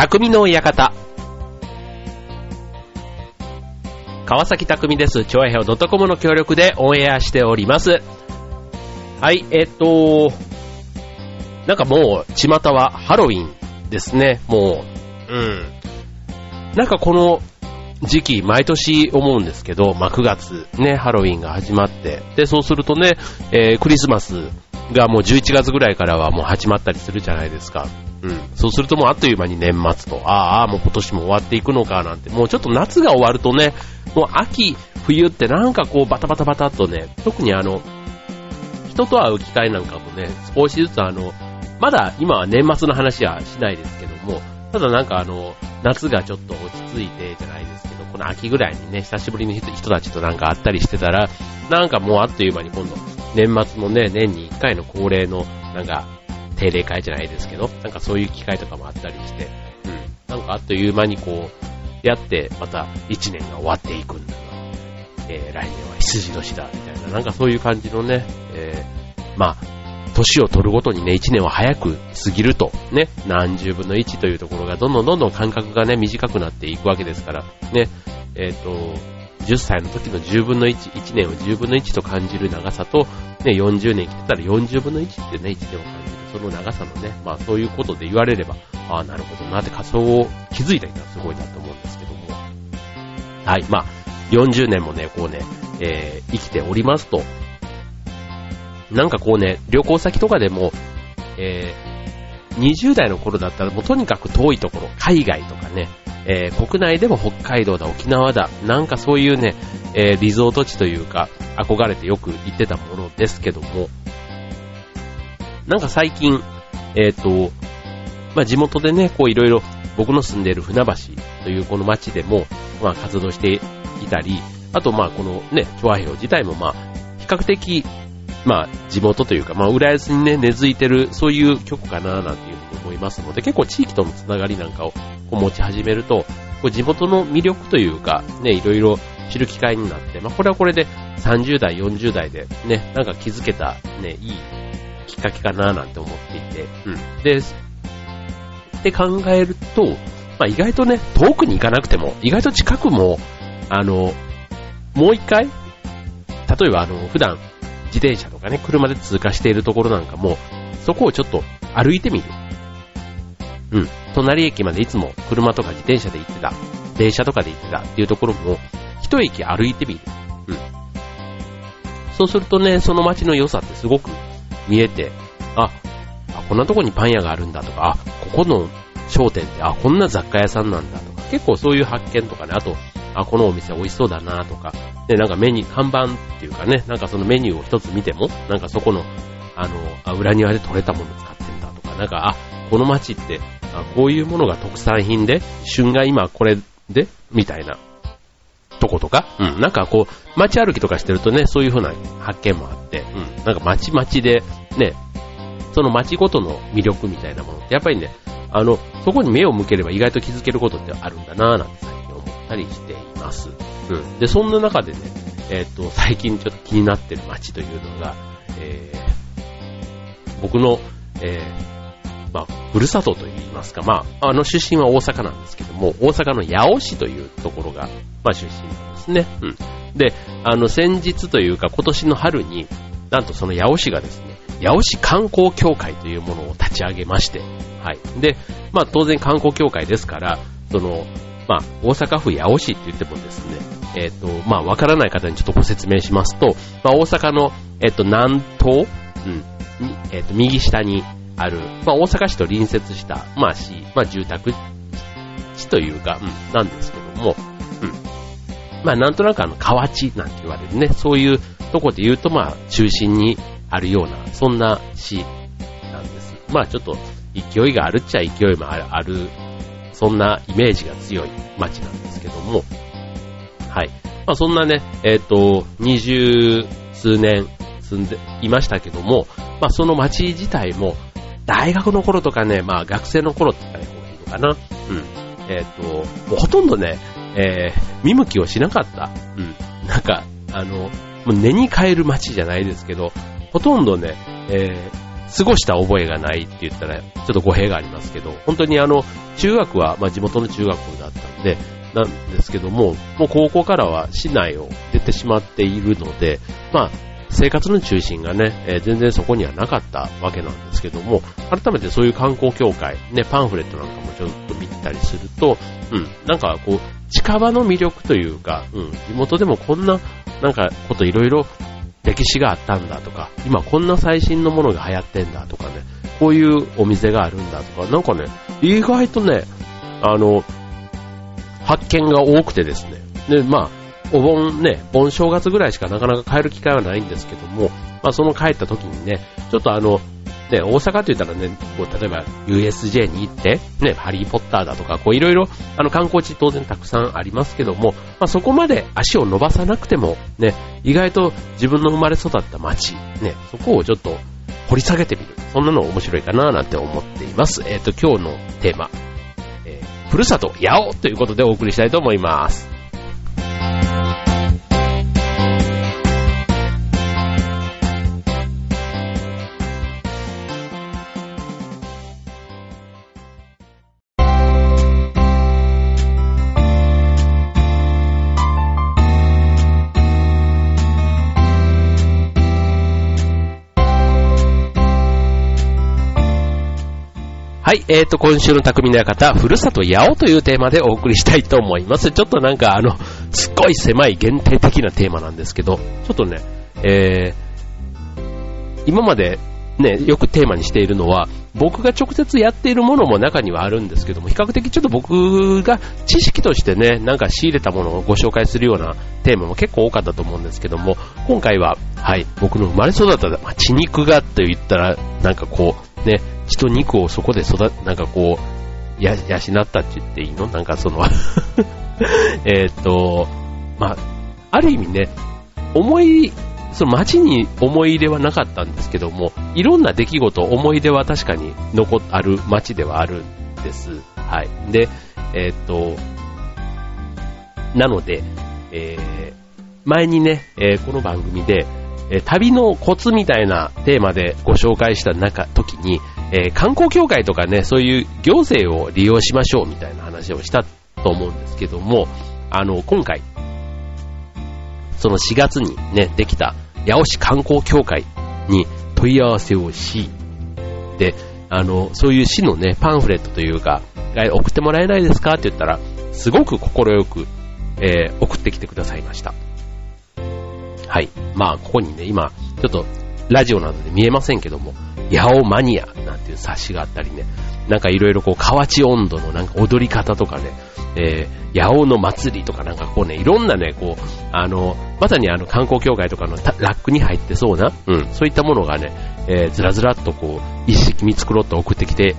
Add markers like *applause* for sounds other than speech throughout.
匠の館。川崎匠です。超平洋 .com の協力でオンエアしております。はい、えっと、なんかもう、巷はハロウィンですね、もう。うん。なんかこの時期、毎年思うんですけど、まあ、9月ね、ハロウィンが始まって、で、そうするとね、えークリスマスがもう11月ぐらいからはもう始まったりするじゃないですか。うん。そうするともうあっという間に年末と、ああ、もう今年も終わっていくのかなんて、もうちょっと夏が終わるとね、もう秋、冬ってなんかこうバタバタバタっとね、特にあの、人と会う機会なんかもね、少しずつあの、まだ今は年末の話はしないですけども、ただなんかあの、夏がちょっと落ち着いてじゃないですけど、この秋ぐらいにね、久しぶりに人たちとなんか会ったりしてたら、なんかもうあっという間に今度、年末のね、年に1回の恒例の、なんか、定例会じゃないですけど、なんかそういう機会とかもあったりして、うん。なんかあっという間にこう、やって、また1年が終わっていくんだな。えー、来年は羊年だ、みたいな、なんかそういう感じのね、えー、まあ、年を取るごとにね、1年は早く過ぎると、ね、何十分の1というところがどんどんどんどん間隔がね、短くなっていくわけですから、ね、えっ、と、10歳の時の10分の1、1年を10分の1と感じる長さと、ね、40年来てたら40分の1ってね、1年を感じる。その長さのね、まあそういうことで言われれば、ああ、なるほどなって仮想を気づいた人はすごいなと思うんですけども。はい、まあ、40年もね、こうね、えー生きておりますと、なんかこうね、旅行先とかでも、えー20代の頃だったらもうとにかく遠いところ、海外とかね、えー国内でも北海道だ、沖縄だ、なんかそういうね、えーリゾート地というか、憧れてよく行ってたものですけども、なんか最近、えっ、と、まあ、地元でね、こういろいろ僕の住んでいる船橋というこの町でも、まあ、活動していたり、あとまあこのね、チョアヘオ自体もまあ、比較的、まあ地元というか、まあ浦安にね、根付いてる、そういう曲かななんていうふうに思いますので、結構地域とのつながりなんかをこう持ち始めると、こう地元の魅力というか、ね、いろいろ知る機会になって、まあこれはこれで30代、40代でね、なんか気づけたね、いいきっかけかななんて思っていて、うん。で、って考えると、まあ、意外とね、遠くに行かなくても、意外と近くも、あの、もう一回、例えばあの、普段自転車とかね、車で通過しているところなんかも、そこをちょっと歩いてみる。うん。隣駅までいつも車とか自転車で行ってた、電車とかで行ってたっていうところも、一駅歩いてみる。うん。そうするとね、その街の良さってすごく見えて、あ、あ、こんなとこにパン屋があるんだとか、あ、ここの商店って、あ、こんな雑貨屋さんなんだとか、結構そういう発見とかね、あと、あ、このお店美味しそうだなとか、ね、なんかメニュー、看板っていうかね、なんかそのメニューを一つ見ても、なんかそこの、あの、あ、裏庭で採れたもの使ってんだとか、なんか、あ、この街って、あ、こういうものが特産品で、旬が今これで、みたいな、とことか、うん、なんかこう、街歩きとかしてるとね、そういう風な発見もあって、うん、なんか街々で、ね、その街ごとの魅力みたいなものって、やっぱりね、あの、そこに目を向ければ意外と気づけることってあるんだなぁなんて最近思ったりしています。うん。で、そんな中でね、えっ、と、最近ちょっと気になってる街というのが、えー、僕の、えー、まあ、ふるさとといいますか、まあ、あの出身は大阪なんですけども、大阪の八尾市というところが、まあ出身なんですね。うん。で、あの、先日というか今年の春に、なんとその八尾市がですね、八尾市観光協会というものを立ち上げまして、はい。で、まあ当然観光協会ですから、その、まあ大阪府八尾市って言ってもですね、えっ、と、まあわからない方にちょっとご説明しますと、まあ大阪の、えっ、と、南東、うん、にえっ、と、右下にある、まあ大阪市と隣接した、まあ市、まあ住宅地というか、うん、なんですけども、うん。まあなんとなくあの河内なんて言われるね、そういうとこで言うとまあ中心にあるような、そんな市なんです。まあちょっと勢いがあるっちゃ勢いもある、あるそんなイメージが強い街なんですけども、はい。まあそんなね、えっ、と、二十数年住んでいましたけども、まあその街自体も、大学の頃とかね、まあ学生の頃って言ったらいいのかな。うん。えっ、と、もうほとんどね、えー見向きをしなかった。うん。なんか、あの、もう根に変える街じゃないですけど、ほとんどね、えー過ごした覚えがないって言ったら、ちょっと語弊がありますけど、本当にあの、中学は、まあ、地元の中学校だったんで、なんですけども、もう高校からは市内を出てしまっているので、まあ、生活の中心がね、えー、全然そこにはなかったわけなんですけども、改めてそういう観光協会、ね、パンフレットなんかもちょっと見たりすると、うん、なんかこう、近場の魅力というか、うん、地元でもこんな、なんかこといろいろ歴史があったんだとか、今こんな最新のものが流行ってんだとかね、こういうお店があるんだとか、なんかね、意外とね、あの、発見が多くてですね。で、まあ、お盆ね、盆正月ぐらいしかなかなか帰る機会はないんですけども、まあその帰った時にね、ちょっとあの、ね、大阪って言ったらね、こう例えば USJ に行って、ね、ハリーポッターだとか、こういろいろ、あの観光地当然たくさんありますけども、まあそこまで足を伸ばさなくても、ね、意外と自分の生まれ育った街、ね、そこをちょっと掘り下げてみる。そんなの面白いかななんて思っています。えっ、ー、と、今日のテーマ、えー、ふるさと、八尾ということでお送りしたいと思います。はい、えーと、今週の匠の館、ふるさと八尾というテーマでお送りしたいと思います。ちょっとなんかあの、すっごい狭い限定的なテーマなんですけど、ちょっとね、えー、今までね、よくテーマにしているのは、僕が直接やっているものも中にはあるんですけども、比較的ちょっと僕が知識としてね、なんか仕入れたものをご紹介するようなテーマも結構多かったと思うんですけども、今回は、はい、僕の生まれ育った、まあ、血肉がと言ったら、なんかこう、ね、血と肉をそこで育、なんかこう、や、養ったって言っていいの？なんかその *laughs* えっと、まあ、ある意味ね、思い、その街に思い入れはなかったんですけども、いろんな出来事、思い出は確かに残ある街ではあるんです。はい。で、えっと、なので、えー、前にね、えー、この番組で、え旅のコツみたいなテーマでご紹介した中、時に、え、観光協会とかね、そういう行政を利用しましょうみたいな話をしたと思うんですけども、あの、今回、その4月にね、できた八尾市観光協会に問い合わせをし、で、あの、そういう市のね、パンフレットというか、送ってもらえないですか？って言ったら、すごく快く、えー、送ってきてくださいました。はい。まあ、ここにね、今、ちょっと、ラジオなどで見えませんけども、八尾マニアなんていう冊子があったりね、なんかいろいろこう、河内温度のなんか踊り方とかね、えー、八尾の祭りとかなんかこうね、いろんなね、こう、あの、まさにあの観光協会とかのラックに入ってそうな、うん、そういったものがね、えー、ずらずらっとこう、一式見繕って送ってきて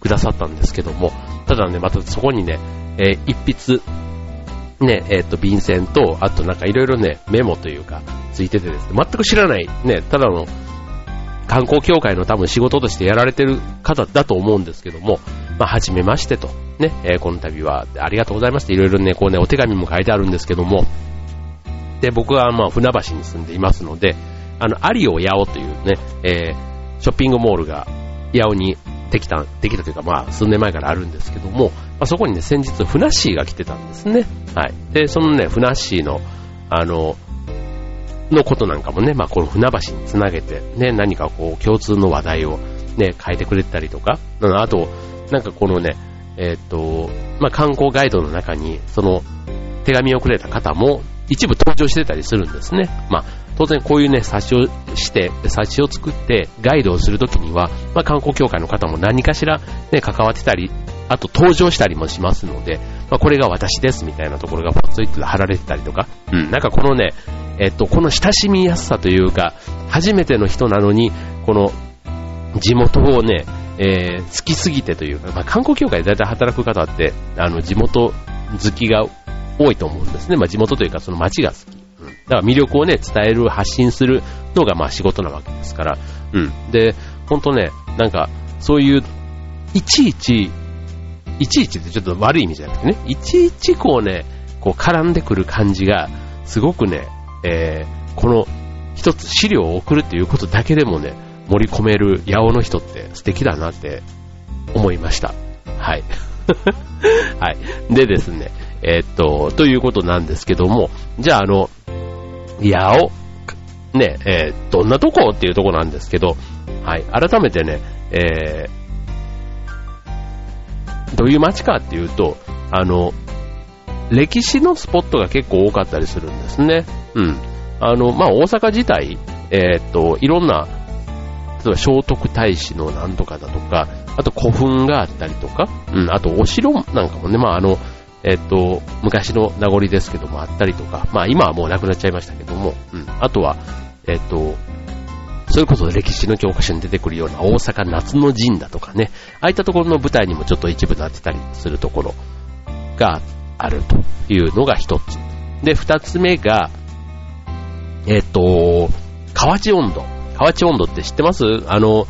くださったんですけども、ただね、またそこにね、えー、一筆、ね、えっ、ー、と、便箋と、あとなんかいろいろね、メモというか、ついててですね、全く知らない、ね、ただの、観光協会の多分仕事としてやられてる方だと思うんですけども、まあ、はじめましてと、ね、えー、この度はありがとうございますっていろいろね、こうね、お手紙も書いてあるんですけども、で、僕はまあ、船橋に住んでいますので、あの、アリオヤオというね、えー、ショッピングモールが八尾にできた、できたというか、まあ、数年前からあるんですけども、あ、そこにね、先日、ふなっしーが来てたんですね。はい。で、そのね、ふなっしーの、あの、のことなんかもね、まあ、この船橋につなげて、ね、何かこう、共通の話題をね、変えてくれたりとか、あと、なんかこのね、えっ、と、まあ、観光ガイドの中に、その、手紙をくれた方も、一部登場してたりするんですね。まあ、当然こういうね、冊子をして、冊子を作ってガイドをするときには、まあ、観光協会の方も何かしらね、関わってたり、あと登場したりもしますので、まあ、これが私ですみたいなところがポツイッと貼られてたりとか、うん、なんかこのね、えっと、この親しみやすさというか、初めての人なのに、この地元をね、えー、好きすぎてというか、まあ、観光協会で大体働く方って、あの、地元好きが多いと思うんですね。まあ、地元というかその街が好き。だから魅力をね、伝える、発信するのがまあ仕事なわけですから。うん。で、ほんとね、なんか、そういう、いちいち、いちいちってちょっと悪い意味じゃなくてね、いちいちこうね、こう絡んでくる感じが、すごくね、えー、この一つ資料を送るっていうことだけでもね、盛り込める八尾の人って素敵だなって思いました。はい。*laughs* はい。でですね、えー、っと、ということなんですけども、じゃああの、八尾、ね、えー、どんなとこっていうとこなんですけど、はい、改めてね、えー、どういう街かっていうと、あの、歴史のスポットが結構多かったりするんですね。うん。あの、まあ、大阪自体、えー、っと、いろんな、例えば聖徳太子のなんとかだとか、あと古墳があったりとか、うん、あとお城なんかもね、まあ、あの、えっと、昔の名残ですけどもあったりとか、まあ今はもうなくなっちゃいましたけども、うん、あとは、えっと、それこそ歴史の教科書に出てくるような大阪夏の陣だとかね、ああいったところの舞台にもちょっと一部なってたりするところがあるというのが一つ。で、二つ目が、えっと、河内温度。河内温度って知ってます？あの、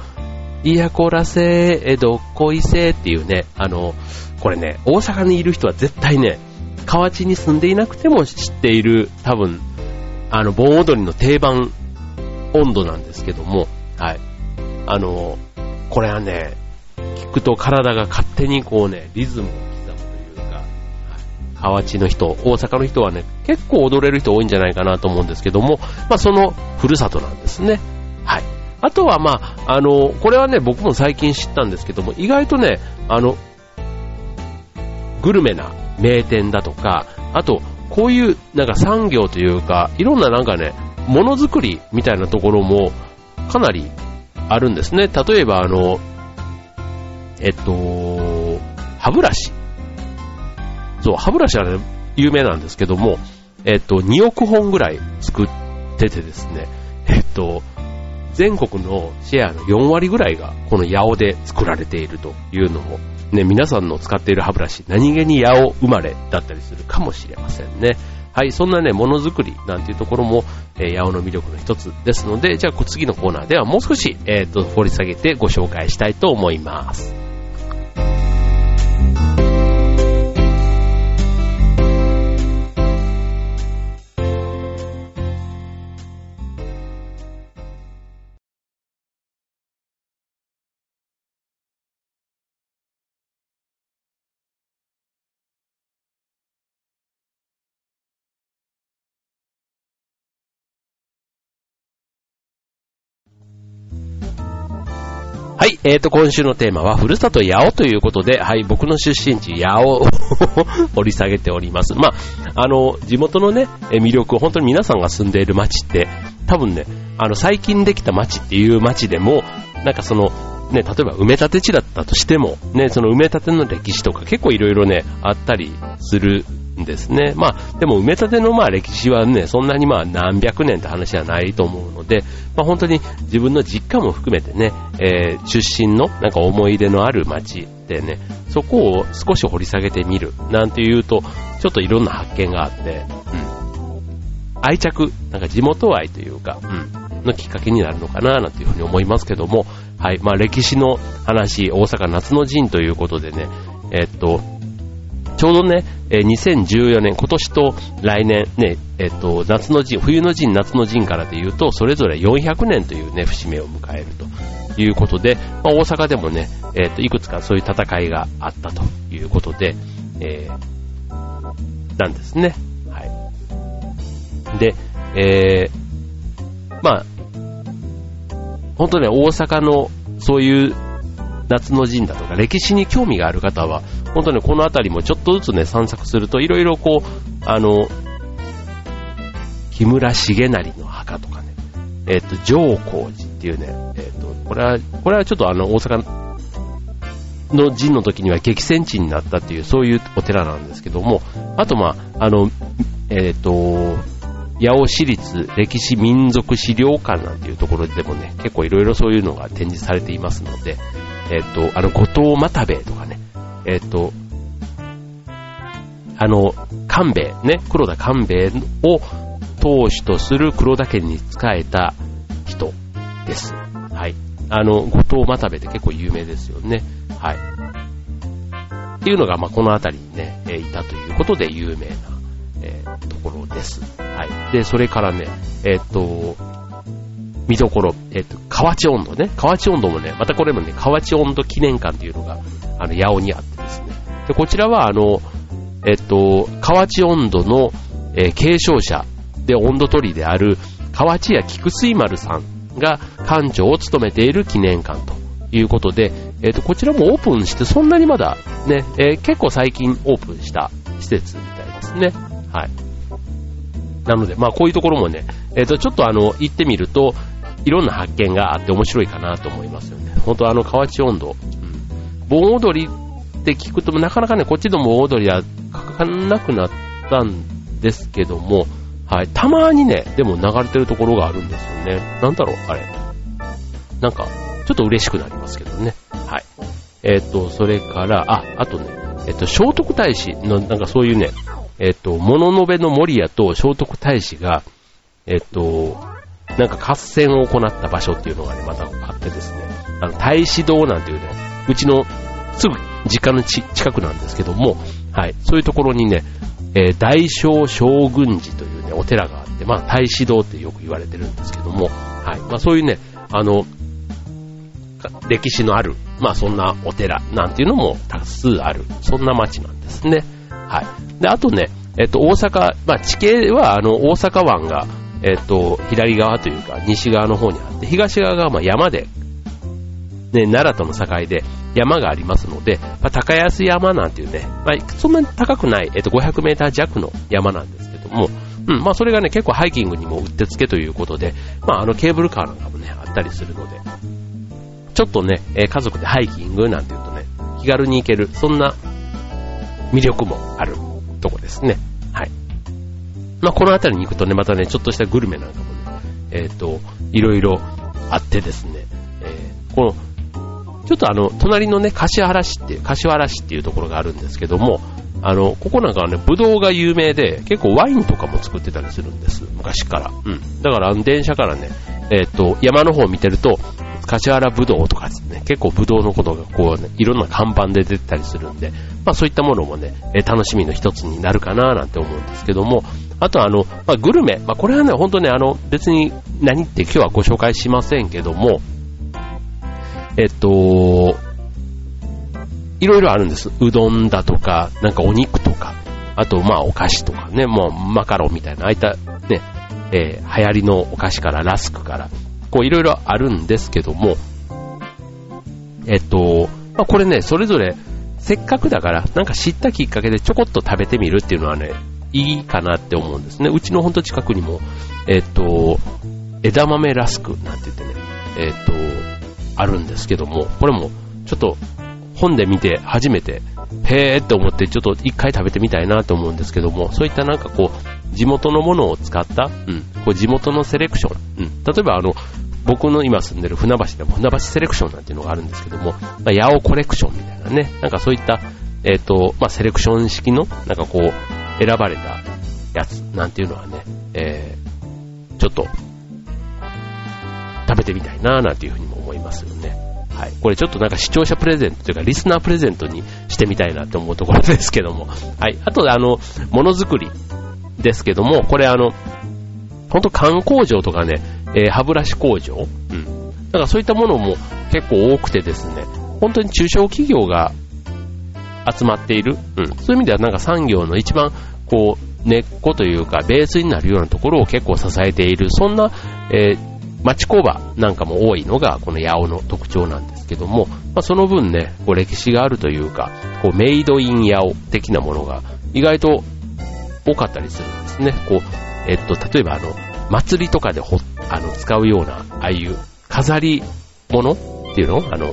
いやこらせ、えどっこいせっていうね、あの、これね、大阪にいる人は絶対ね、河内に住んでいなくても知っている、多分、あの、盆踊りの定番温度なんですけども、はい。あの、これはね、聞くと体が勝手にこうね、リズムを刻むというか、はい、河内の人、大阪の人はね、結構踊れる人多いんじゃないかなと思うんですけども、まあそのふるさとなんですね。はい。あとはまあ、あの、これはね、僕も最近知ったんですけども、意外とね、あの、グルメな名店だとか、あと、こういうなんか産業というか、いろんななんかね、ものづくりみたいなところもかなりあるんですね。例えばあの、えっと、歯ブラシ。そう、歯ブラシはね、有名なんですけども、えっと、2億本ぐらい作っててですね、えっと、全国のシェアの4割ぐらいがこの八尾で作られているというのもね、皆さんの使っている歯ブラシ、何気に八尾生まれだったりするかもしれませんね。はい、そんなね、ものづくりなんていうところも、えー、八尾の魅力の一つですので、じゃあ次のコーナーではもう少し、えっ、ー、と、掘り下げてご紹介したいと思います。えーと、今週のテーマは、ふるさと八尾ということで、はい、僕の出身地、八尾を *laughs* 掘り下げております。まあ、あの、地元のね、魅力、本当に皆さんが住んでいる街って、多分ね、あの、最近できた街っていう街でも、なんかその、ね、例えば埋め立て地だったとしても、ね、その埋め立ての歴史とか結構いろいろね、あったりするですね。まあ、でも埋め立てのまあ歴史はね、そんなにまあ何百年って話はないと思うので、まあ本当に自分の実家も含めてね、えー、出身のなんか思い出のある街でね、そこを少し掘り下げてみるなんていうと、ちょっといろんな発見があって、うん。愛着、なんか地元愛というか、うん、のきっかけになるのかななんていうふうに思いますけども、はい、まあ歴史の話、大阪夏の陣ということでね、え、っと、ちょうどねえ、2014年、今年と来年、ね、えっと、夏の陣、冬の陣、夏の陣からで言うと、それぞれ400年というね、節目を迎えるということで、まあ、大阪でもね、えっと、いくつかそういう戦いがあったということで、え、なんですね。はい。で、え、まあ、本当ね、大阪のそういう夏の陣だとか、歴史に興味がある方は、本当にこの辺りもちょっとずつね、散策すると、いろいろこう、あの、木村重成の墓とかね、えっ、ー、と、上皇寺っていうね、えっ、ー、と、これは、これはちょっとあの、大阪の陣の時には激戦地になったっていう、そういうお寺なんですけども、あとまあ、あの、えっ、ー、と、八尾市立歴史民族資料館なんていうところでもね、結構いろいろそういうのが展示されていますので、えっ、と、あの、後藤又兵衛とかね、えっ、と、あの、官兵衛、ね、黒田官兵衛を当主とする黒田家に仕えた人です。はい。あの、後藤又兵衛って結構有名ですよね。はい。っていうのが、まあ、この辺りにね、えいたということで有名な、えー、ところです。はい。で、それからね、えっ、と、見どころ、えっ、と、河内温度ね。河内温度もね、またこれもね、河内温度記念館っていうのが、あの、八尾にあってですね。で、こちらは、あの、えっ、と、河内温度の、えー、継承者で温度取りである河内屋菊水丸さんが館長を務めている記念館ということで、えっ、と、こちらもオープンしてそんなにまだね、えー、結構最近オープンした施設みたいですね。はい。なので、まあこういうところもね、えっ、と、ちょっとあの、行ってみると、いろんな発見があって面白いかなと思いますよね。本当あの、河内温度、うん。盆踊りって聞くと、なかなかね、こっちの盆踊りはかかなくなったんですけども、はい。たまにね、でも流れてるところがあるんですよね。なんだろう、あれ。なんか、ちょっと嬉しくなりますけどね。はい。えっ、ー、と、それから、あ、あとね、えっ、ー、と、聖徳太子の、なんかそういうね、えっ、ー、と、物のべの守屋と聖徳太子が、えっ、と、なんか合戦を行った場所っていうのがね、またあってですね、あの、太子堂なんていうね、うちのすぐ実家の近くなんですけども、はい、そういうところにね、えー、大正将軍寺というね、お寺があって、まあ、太子堂ってよく言われてるんですけども、はい、まあ、そういうね、あの、歴史のある、まあ、そんなお寺なんていうのも多数ある、そんな街なんですね。はい。で、あとね、えっと、大阪、まあ、地形は、あの、大阪湾が、えっと、左側というか、西側の方にあって、東側が、ま、山で、ね、奈良との境で山がありますので、まあ、高安山なんていうね、まあ、そんなに高くない、えっと、500メーター弱の山なんですけども、うん、まあ、それがね、結構ハイキングにもうってつけということで、まあ、あの、ケーブルカーなんかもね、あったりするので、ちょっとね、え家族でハイキングなんていうとね、気軽に行ける、そんな魅力もあるとこですね。はい。まあ、この辺りに行くとね、またね、ちょっとしたグルメなんかもね、えっ、ー、と、いろいろあってですね、えー、この、ちょっとあの、隣のね、柏原市っていう、柏原市っていうところがあるんですけども、あの、ここなんかはね、ブドウが有名で、結構ワインとかも作ってたりするんです。昔から。うん。だから、電車からね、えっ、ー、と、山の方を見てると、柏原ぶどうとかですね、結構ぶどうのことがこうね、いろんな看板で出てたりするんで、まあそういったものもね、え楽しみの一つになるかななんて思うんですけども、あとあの、まあ、グルメ、まあこれはね、ほんとね、あの、別に何って今日はご紹介しませんけども、えっと、いろいろあるんです。うどんだとか、なんかお肉とか、あとまあお菓子とかね、もうマカロンみたいな、ああいったね、えー、流行りのお菓子からラスクから、こういろいろあるんですけども、えっと、まあ、これね、それぞれせっかくだから、なんか知ったきっかけでちょこっと食べてみるっていうのはね、いいかなって思うんですね。うちのほんと近くにも、えっと、枝豆ラスクなんて言ってね、えっと、あるんですけども、これもちょっと本で見て初めて、へーって思ってちょっと一回食べてみたいなと思うんですけども、そういったなんかこう、地元のものを使った、うん、こう地元のセレクション、うん、例えばあの、僕の今住んでる船橋でも船橋セレクションなんていうのがあるんですけども、まあ、八尾コレクションみたいなね、なんかそういった、えっ、ー、と、まあ、セレクション式の、なんかこう、選ばれたやつなんていうのはね、えー、ちょっと、食べてみたいななんていうふうにも思いますよね。はい。これちょっとなんか視聴者プレゼントというか、リスナープレゼントにしてみたいなって思うところですけども。はい。あとで、あの、ものづくりですけども、これあの、ほんと缶工場とかね、えー、歯ブラシ工場、うん。だからそういったものも結構多くてですね、本当に中小企業が集まっている、うん。そういう意味ではなんか産業の一番こう根っこというかベースになるようなところを結構支えている、そんな、えー、町工場なんかも多いのがこの八尾の特徴なんですけども、まあ、その分ね、こう歴史があるというか、こうメイドイン八尾的なものが意外と多かったりするんですね。こう、えっと、例えばあの、祭りとかでほ、あの、使うような、ああいう飾り物っていうの？あの、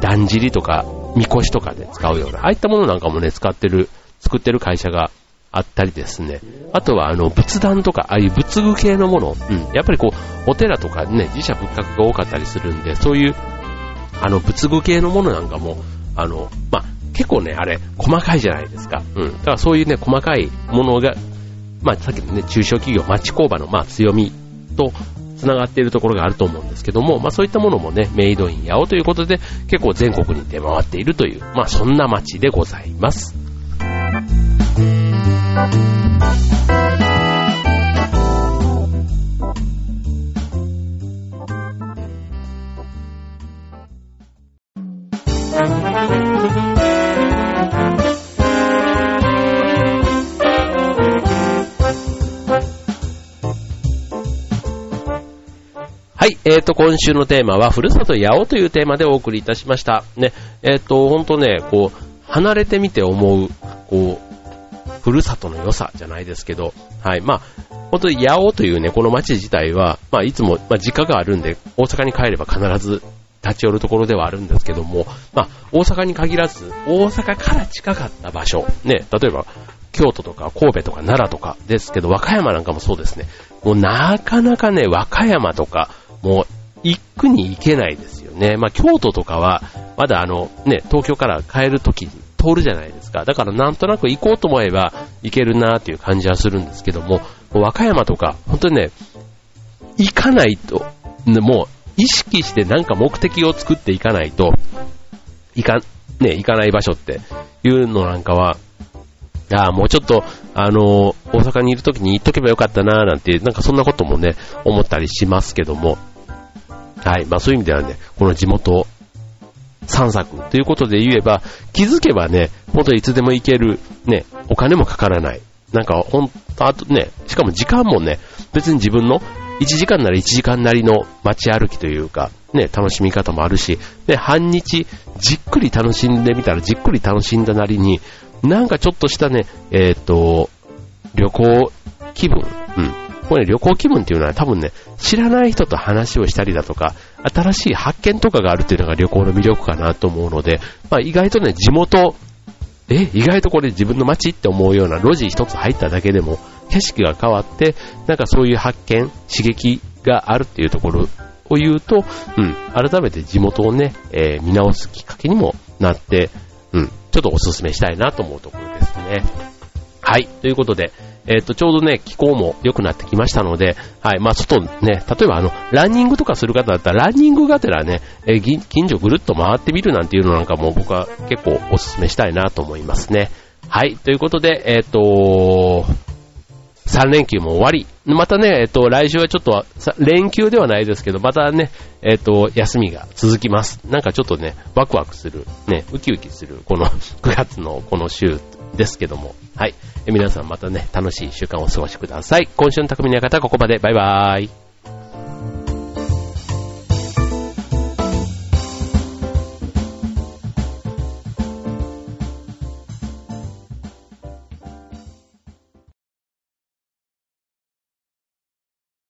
だんじりとか、みこしとかで使うような、ああいったものなんかもね、使ってる、作ってる会社があったりですね。あとは、あの、仏壇とか、ああいう仏具系のもの、うん。やっぱりこう、お寺とかね、自社仏閣が多かったりするんで、そういう、あの、仏具系のものなんかも、あの、まあ、結構ね、あれ、細かいじゃないですか。うん。だからそういうね、細かいものがまあ、さっきのね、中小企業、町工場の、まあ、強みと、繋がっているところがあると思うんですけども、まあそういったものもね、メイドイン八尾ということで、結構全国に出回っているという、まあそんな街でございます。いえっ、ー、と、今週のテーマは、ふるさと八尾というテーマでお送りいたしました。ね、えっ、ー、と、ほんとね、こう、離れてみて思う、こう、ふるさとの良さじゃないですけど、はい、まあ、本当に八尾というね、この街自体は、まあ、いつも、まあ、実家があるんで、大阪に帰れば必ず立ち寄るところではあるんですけども、まあ、大阪に限らず、大阪から近かった場所、ね、例えば、京都とか神戸とか奈良とかですけど、和歌山なんかもそうですね。もうなかなかね、和歌山とか、もう、行くに行けないですよね。まあ、京都とかは、まだあの、ね、東京から帰るときに通るじゃないですか。だからなんとなく行こうと思えば行けるなーっていう感じはするんですけども、も和歌山とか、本当にね、行かないと、もう意識してなんか目的を作っていかないと、行か、ね、行かない場所っていうのなんかは、ああ、もうちょっと、あの、大阪にいる時に行っとけばよかったなーなんて、なんかそんなこともね、思ったりしますけども、はい。まあそういう意味ではね、この地元散策ということで言えば、気づけばね、ほんといつでも行ける、ね、お金もかからない。なんかほんと、あとね、しかも時間もね、別に自分の1時間なら1時間なりの街歩きというか、ね、楽しみ方もあるし、ね、半日じっくり楽しんでみたらじっくり楽しんだなりに、なんかちょっとしたね、えっ、ー、と、旅行気分、うん。これ、ね、旅行気分っていうのは多分ね、知らない人と話をしたりだとか、新しい発見とかがあるっていうのが旅行の魅力かなと思うので、まあ意外とね、地元、え、意外とこれ自分の街って思うような路地一つ入っただけでも、景色が変わって、なんかそういう発見、刺激があるっていうところを言うと、うん、改めて地元をね、えー、見直すきっかけにもなって、うん、ちょっとお勧めしたいなと思うところですね。はい、ということで、えっ、と、ちょうどね、気候も良くなってきましたので、はい、まあ、外ね、例えばあの、ランニングとかする方だったら、ランニングがてらね、えー、近所ぐるっと回ってみるなんていうのなんかも僕は結構お勧めしたいなと思いますね。はい、ということで、えっ、と、3連休も終わり。またね、えっと、来週はちょっと、連休ではないですけど、またね、えっと、休みが続きます。なんかちょっとね、ワクワクする、ね、ウキウキする、この *laughs* 9月のこの週ですけども。はい。皆さんまたね、楽しい週間をお過ごしください。今週の匠の館ここまで。バイバーイ。